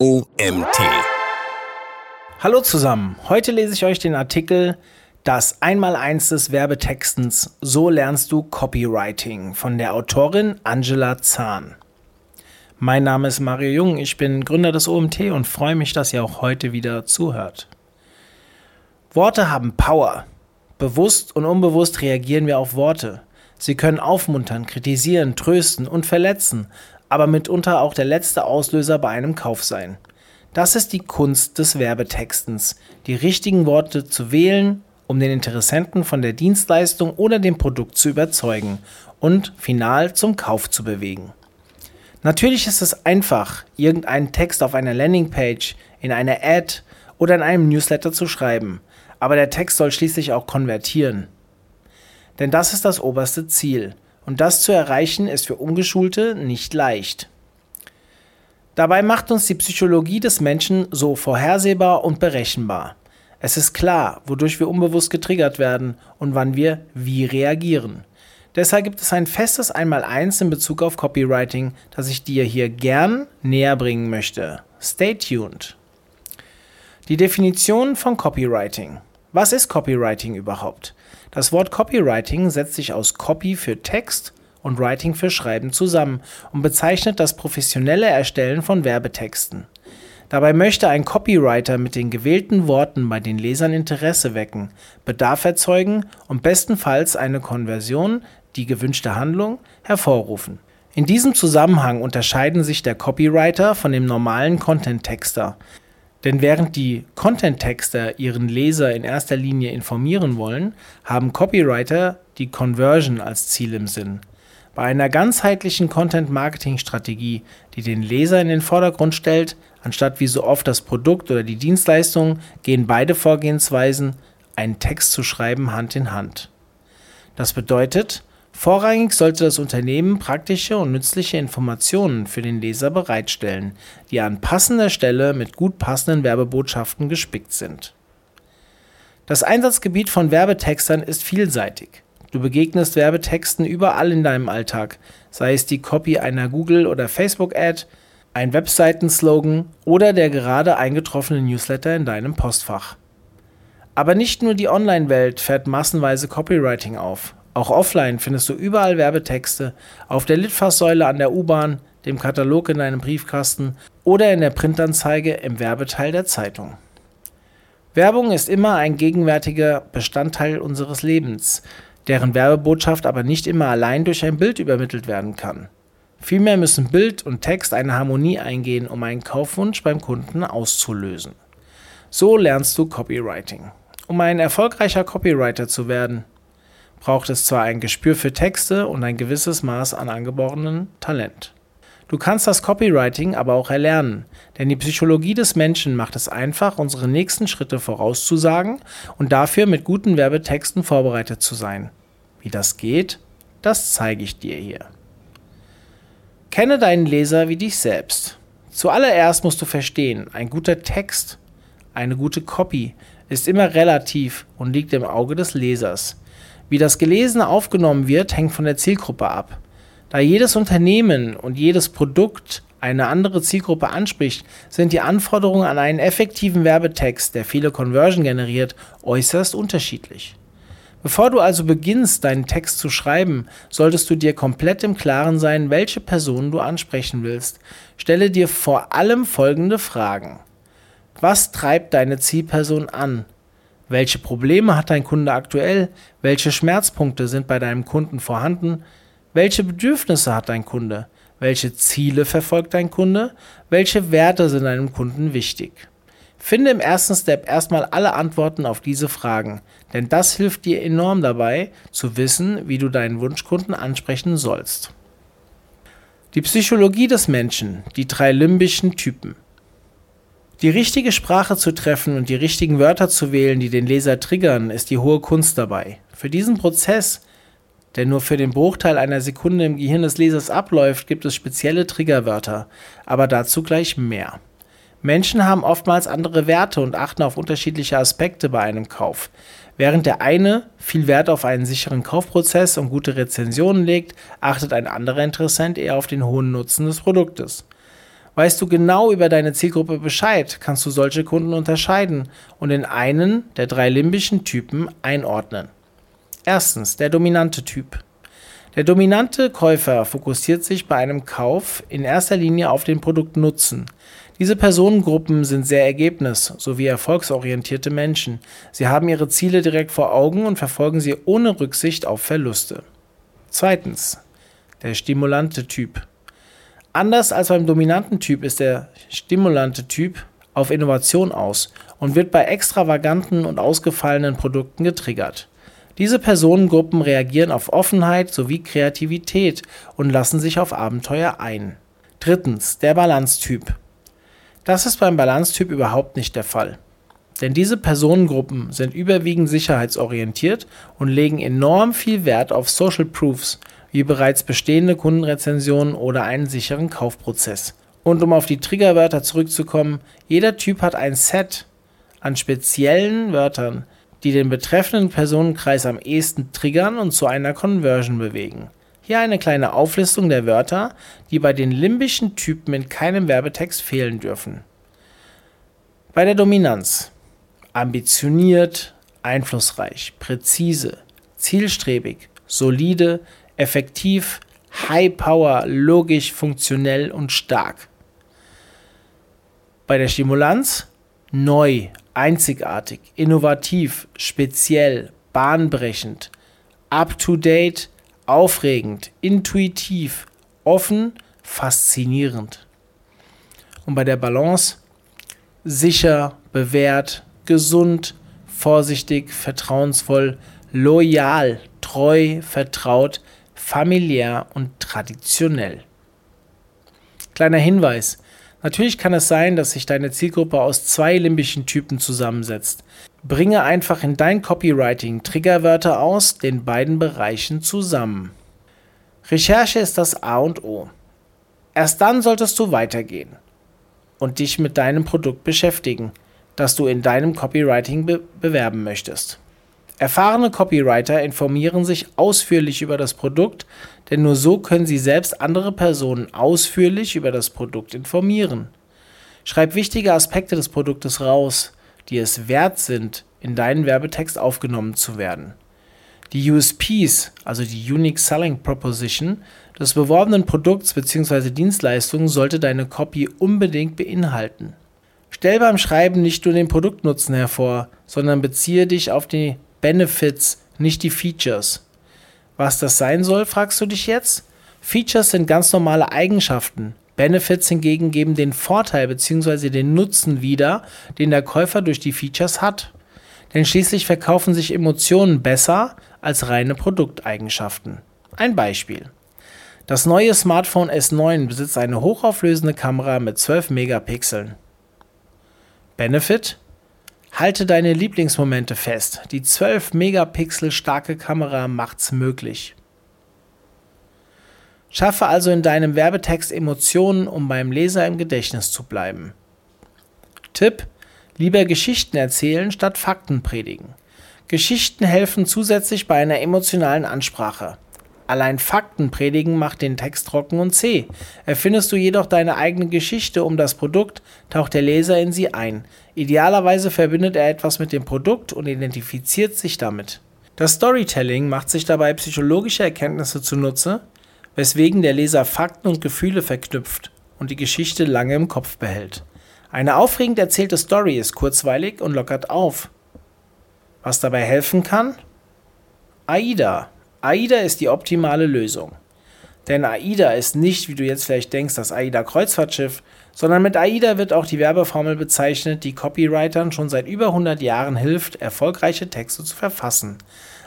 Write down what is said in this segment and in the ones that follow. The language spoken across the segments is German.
OMT. Hallo zusammen. Heute lese ich euch den Artikel Das Einmaleins des Werbetextens. So lernst du Copywriting von der Autorin Angela Zahn. Mein Name ist Mario Jung, ich bin Gründer des OMT und freue mich, dass ihr auch heute wieder zuhört. Worte haben Power. Bewusst und unbewusst reagieren wir auf Worte. Sie können aufmuntern, kritisieren, trösten und verletzen, aber mitunter auch der letzte Auslöser bei einem Kauf sein. Das ist die Kunst des Werbetextens, die richtigen Worte zu wählen, um den Interessenten von der Dienstleistung oder dem Produkt zu überzeugen und final zum Kauf zu bewegen. Natürlich ist es einfach, irgendeinen Text auf einer Landingpage, in einer Ad oder in einem Newsletter zu schreiben, aber der Text soll schließlich auch konvertieren. Denn das ist das oberste Ziel, und das zu erreichen ist für Ungeschulte nicht leicht. Dabei macht uns die Psychologie des Menschen so vorhersehbar und berechenbar. Es ist klar, wodurch wir unbewusst getriggert werden und wann wir wie reagieren. Deshalb gibt es ein festes Einmaleins in Bezug auf Copywriting, das ich dir hier gern näher bringen möchte. Stay tuned. Die Definition von Copywriting. Was ist Copywriting überhaupt? Das Wort Copywriting setzt sich aus Copy für Text und Writing für Schreiben zusammen und bezeichnet das professionelle Erstellen von Werbetexten. Dabei möchte ein Copywriter mit den gewählten Worten bei den Lesern Interesse wecken, Bedarf erzeugen und bestenfalls eine Konversion, die gewünschte Handlung, hervorrufen. In diesem Zusammenhang unterscheiden sich der Copywriter von dem normalen Content-Texter. Denn während die Content-Texter ihren Leser in erster Linie informieren wollen, haben Copywriter die Conversion als Ziel im Sinn. Bei einer ganzheitlichen Content-Marketing-Strategie, die den Leser in den Vordergrund stellt, anstatt wie so oft das Produkt oder die Dienstleistung, gehen beide Vorgehensweisen, einen Text zu schreiben, Hand in Hand. Das bedeutet, Vorrangig sollte das Unternehmen praktische und nützliche Informationen für den Leser bereitstellen, die an passender Stelle mit gut passenden Werbebotschaften gespickt sind. Das Einsatzgebiet von Werbetextern ist vielseitig. Du begegnest Werbetexten überall in deinem Alltag, sei es die Copy einer Google- oder Facebook-Ad, ein Webseitenslogan oder der gerade eingetroffene Newsletter in deinem Postfach. Aber nicht nur die Online-Welt fährt massenweise Copywriting auf. Auch offline findest du überall Werbetexte, auf der Litfaßsäule an der U-Bahn, dem Katalog in deinem Briefkasten oder in der Printanzeige im Werbeteil der Zeitung. Werbung ist immer ein gegenwärtiger Bestandteil unseres Lebens, deren Werbebotschaft aber nicht immer allein durch ein Bild übermittelt werden kann. Vielmehr müssen Bild und Text eine Harmonie eingehen, um einen Kaufwunsch beim Kunden auszulösen. So lernst du Copywriting. Um ein erfolgreicher Copywriter zu werden, braucht es zwar ein Gespür für Texte und ein gewisses Maß an angeborenen Talent. Du kannst das Copywriting aber auch erlernen, denn die Psychologie des Menschen macht es einfach, unsere nächsten Schritte vorauszusagen und dafür mit guten Werbetexten vorbereitet zu sein. Wie das geht, das zeige ich dir hier. Kenne deinen Leser wie dich selbst. Zuallererst musst du verstehen, ein guter Text, eine gute Copy ist immer relativ und liegt im Auge des Lesers. Wie das Gelesene aufgenommen wird, hängt von der Zielgruppe ab. Da jedes Unternehmen und jedes Produkt eine andere Zielgruppe anspricht, sind die Anforderungen an einen effektiven Werbetext, der viele Conversion generiert, äußerst unterschiedlich. Bevor du also beginnst, deinen Text zu schreiben, solltest du dir komplett im Klaren sein, welche Personen du ansprechen willst. Stelle dir vor allem folgende Fragen. Was treibt deine Zielperson an? Welche Probleme hat dein Kunde aktuell? Welche Schmerzpunkte sind bei deinem Kunden vorhanden? Welche Bedürfnisse hat dein Kunde? Welche Ziele verfolgt dein Kunde? Welche Werte sind deinem Kunden wichtig? Finde im ersten Step erstmal alle Antworten auf diese Fragen, denn das hilft dir enorm dabei, zu wissen, wie du deinen Wunschkunden ansprechen sollst. Die Psychologie des Menschen, die drei limbischen Typen. Die richtige Sprache zu treffen und die richtigen Wörter zu wählen, die den Leser triggern, ist die hohe Kunst dabei. Für diesen Prozess, der nur für den Bruchteil einer Sekunde im Gehirn des Lesers abläuft, gibt es spezielle Triggerwörter, aber dazu gleich mehr. Menschen haben oftmals andere Werte und achten auf unterschiedliche Aspekte bei einem Kauf. Während der eine viel Wert auf einen sicheren Kaufprozess und gute Rezensionen legt, achtet ein anderer Interessent eher auf den hohen Nutzen des Produktes. Weißt du genau über deine Zielgruppe Bescheid, kannst du solche Kunden unterscheiden und in einen der drei limbischen Typen einordnen. Erstens, der dominante Typ. Der dominante Käufer fokussiert sich bei einem Kauf in erster Linie auf den Produktnutzen. Diese Personengruppen sind sehr ergebnis- sowie erfolgsorientierte Menschen. Sie haben ihre Ziele direkt vor Augen und verfolgen sie ohne Rücksicht auf Verluste. Zweitens. Der stimulante Typ. Anders als beim dominanten Typ ist der stimulante Typ auf Innovation aus und wird bei extravaganten und ausgefallenen Produkten getriggert. Diese Personengruppen reagieren auf Offenheit sowie Kreativität und lassen sich auf Abenteuer ein. Drittens, der Balanztyp. Das ist beim Balanztyp überhaupt nicht der Fall. Denn diese Personengruppen sind überwiegend sicherheitsorientiert und legen enorm viel Wert auf Social Proofs, wie bereits bestehende Kundenrezensionen oder einen sicheren Kaufprozess. Und um auf die Triggerwörter zurückzukommen, jeder Typ hat ein Set an speziellen Wörtern, die den betreffenden Personenkreis am ehesten triggern und zu einer Conversion bewegen. Hier eine kleine Auflistung der Wörter, die bei den limbischen Typen in keinem Werbetext fehlen dürfen. Bei der Dominanz ambitioniert, einflussreich, präzise, zielstrebig, solide, effektiv, high power, logisch, funktionell und stark. Bei der Stimulanz neu, einzigartig, innovativ, speziell, bahnbrechend, up-to-date, aufregend, intuitiv, offen, faszinierend. Und bei der Balance sicher, bewährt, gesund, vorsichtig, vertrauensvoll, loyal, treu, vertraut, familiär und traditionell. Kleiner Hinweis, Natürlich kann es sein, dass sich deine Zielgruppe aus zwei limbischen Typen zusammensetzt. Bringe einfach in dein Copywriting Triggerwörter aus den beiden Bereichen zusammen. Recherche ist das A und O. Erst dann solltest du weitergehen und dich mit deinem Produkt beschäftigen, das du in deinem Copywriting be bewerben möchtest. Erfahrene Copywriter informieren sich ausführlich über das Produkt, denn nur so können sie selbst andere Personen ausführlich über das Produkt informieren. Schreib wichtige Aspekte des Produktes raus, die es wert sind, in deinen Werbetext aufgenommen zu werden. Die USPs, also die Unique Selling Proposition, des beworbenen Produkts bzw. Dienstleistungen sollte deine Copy unbedingt beinhalten. Stell beim Schreiben nicht nur den Produktnutzen hervor, sondern beziehe dich auf die Benefits, nicht die Features. Was das sein soll, fragst du dich jetzt? Features sind ganz normale Eigenschaften. Benefits hingegen geben den Vorteil bzw. den Nutzen wieder, den der Käufer durch die Features hat. Denn schließlich verkaufen sich Emotionen besser als reine Produkteigenschaften. Ein Beispiel. Das neue Smartphone S9 besitzt eine hochauflösende Kamera mit 12 Megapixeln. Benefit? Halte deine Lieblingsmomente fest. Die 12 Megapixel starke Kamera macht's möglich. Schaffe also in deinem Werbetext Emotionen, um beim Leser im Gedächtnis zu bleiben. Tipp: Lieber Geschichten erzählen statt Fakten predigen. Geschichten helfen zusätzlich bei einer emotionalen Ansprache. Allein Fakten predigen macht den Text trocken und zäh. Erfindest du jedoch deine eigene Geschichte um das Produkt, taucht der Leser in sie ein. Idealerweise verbindet er etwas mit dem Produkt und identifiziert sich damit. Das Storytelling macht sich dabei psychologische Erkenntnisse zunutze, weswegen der Leser Fakten und Gefühle verknüpft und die Geschichte lange im Kopf behält. Eine aufregend erzählte Story ist kurzweilig und lockert auf. Was dabei helfen kann? AIDA AIDA ist die optimale Lösung. Denn AIDA ist nicht, wie du jetzt vielleicht denkst, das AIDA Kreuzfahrtschiff, sondern mit AIDA wird auch die Werbeformel bezeichnet, die Copywritern schon seit über 100 Jahren hilft, erfolgreiche Texte zu verfassen.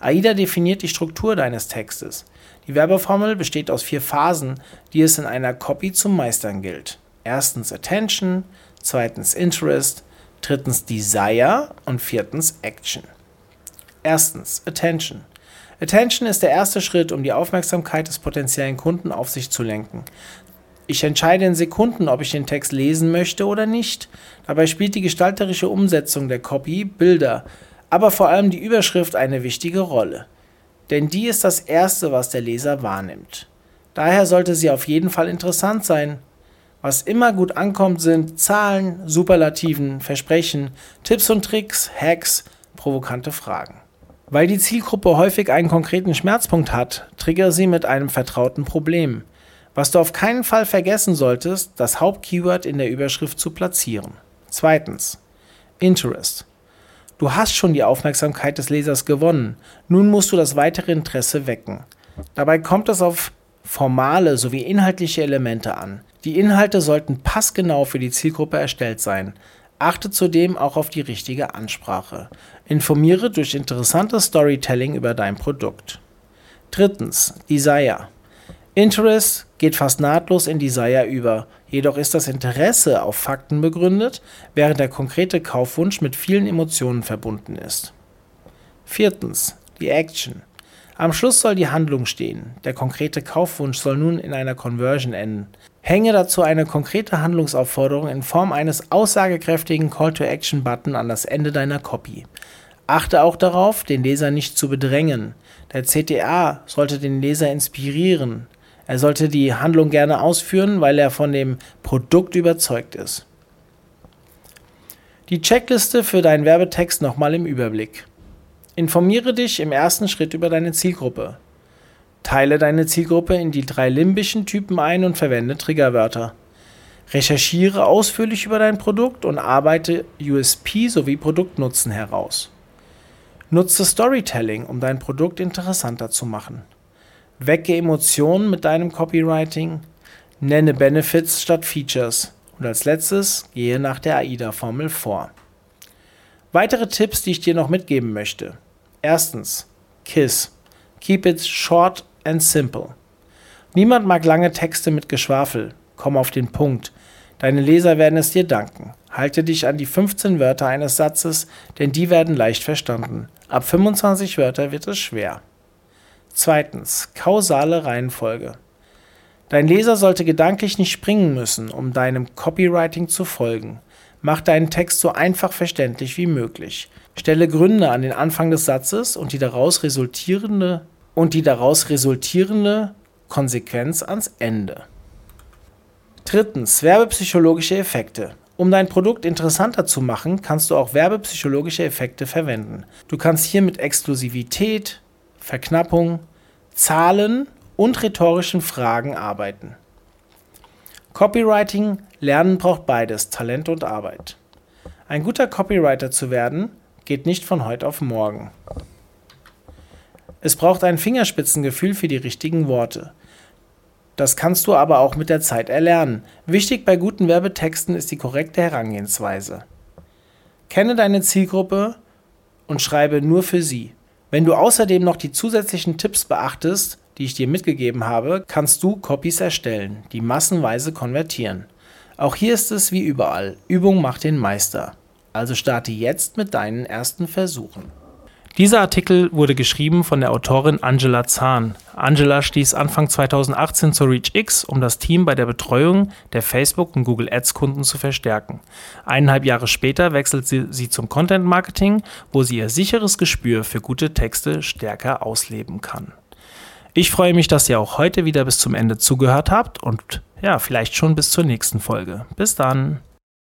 AIDA definiert die Struktur deines Textes. Die Werbeformel besteht aus vier Phasen, die es in einer Copy zu meistern gilt. Erstens Attention, zweitens Interest, drittens Desire und viertens Action. Erstens Attention. Attention ist der erste Schritt, um die Aufmerksamkeit des potenziellen Kunden auf sich zu lenken. Ich entscheide in Sekunden, ob ich den Text lesen möchte oder nicht. Dabei spielt die gestalterische Umsetzung der Copy, Bilder, aber vor allem die Überschrift eine wichtige Rolle. Denn die ist das Erste, was der Leser wahrnimmt. Daher sollte sie auf jeden Fall interessant sein. Was immer gut ankommt, sind Zahlen, Superlativen, Versprechen, Tipps und Tricks, Hacks, provokante Fragen. Weil die Zielgruppe häufig einen konkreten Schmerzpunkt hat, trigger sie mit einem vertrauten Problem. Was du auf keinen Fall vergessen solltest, das Hauptkeyword in der Überschrift zu platzieren. Zweitens. Interest. Du hast schon die Aufmerksamkeit des Lesers gewonnen. Nun musst du das weitere Interesse wecken. Dabei kommt es auf formale sowie inhaltliche Elemente an. Die Inhalte sollten passgenau für die Zielgruppe erstellt sein. Achte zudem auch auf die richtige Ansprache. Informiere durch interessantes Storytelling über dein Produkt. Drittens, Desire. Interest geht fast nahtlos in Desire über, jedoch ist das Interesse auf Fakten begründet, während der konkrete Kaufwunsch mit vielen Emotionen verbunden ist. Viertens, die Action. Am Schluss soll die Handlung stehen. Der konkrete Kaufwunsch soll nun in einer Conversion enden. Hänge dazu eine konkrete Handlungsaufforderung in Form eines aussagekräftigen Call-to-Action-Button an das Ende deiner Copy. Achte auch darauf, den Leser nicht zu bedrängen. Der CTA sollte den Leser inspirieren. Er sollte die Handlung gerne ausführen, weil er von dem Produkt überzeugt ist. Die Checkliste für deinen Werbetext nochmal im Überblick. Informiere dich im ersten Schritt über deine Zielgruppe. Teile deine Zielgruppe in die drei limbischen Typen ein und verwende Triggerwörter. Recherchiere ausführlich über dein Produkt und arbeite USP sowie Produktnutzen heraus. Nutze Storytelling, um dein Produkt interessanter zu machen. Wecke Emotionen mit deinem Copywriting. Nenne Benefits statt Features. Und als letztes gehe nach der AIDA-Formel vor. Weitere Tipps, die ich dir noch mitgeben möchte. Erstens, KISS. Keep it short and simple. Niemand mag lange Texte mit Geschwafel. Komm auf den Punkt. Deine Leser werden es dir danken. Halte dich an die 15 Wörter eines Satzes, denn die werden leicht verstanden. Ab 25 Wörter wird es schwer. Zweitens, kausale Reihenfolge. Dein Leser sollte gedanklich nicht springen müssen, um deinem Copywriting zu folgen. Mach deinen Text so einfach verständlich wie möglich. Stelle Gründe an den Anfang des Satzes und die daraus resultierende und die daraus resultierende Konsequenz ans Ende. Drittens, werbepsychologische Effekte. Um dein Produkt interessanter zu machen, kannst du auch werbepsychologische Effekte verwenden. Du kannst hier mit Exklusivität, Verknappung, Zahlen und rhetorischen Fragen arbeiten. Copywriting lernen braucht beides, Talent und Arbeit. Ein guter Copywriter zu werden, geht nicht von heute auf morgen. Es braucht ein Fingerspitzengefühl für die richtigen Worte. Das kannst du aber auch mit der Zeit erlernen. Wichtig bei guten Werbetexten ist die korrekte Herangehensweise. Kenne deine Zielgruppe und schreibe nur für sie. Wenn du außerdem noch die zusätzlichen Tipps beachtest, die ich dir mitgegeben habe, kannst du Copies erstellen, die massenweise konvertieren. Auch hier ist es wie überall, Übung macht den Meister. Also starte jetzt mit deinen ersten Versuchen. Dieser Artikel wurde geschrieben von der Autorin Angela Zahn. Angela stieß Anfang 2018 zur ReachX, um das Team bei der Betreuung der Facebook- und Google Ads-Kunden zu verstärken. Eineinhalb Jahre später wechselt sie, sie zum Content Marketing, wo sie ihr sicheres Gespür für gute Texte stärker ausleben kann. Ich freue mich, dass ihr auch heute wieder bis zum Ende zugehört habt und ja, vielleicht schon bis zur nächsten Folge. Bis dann.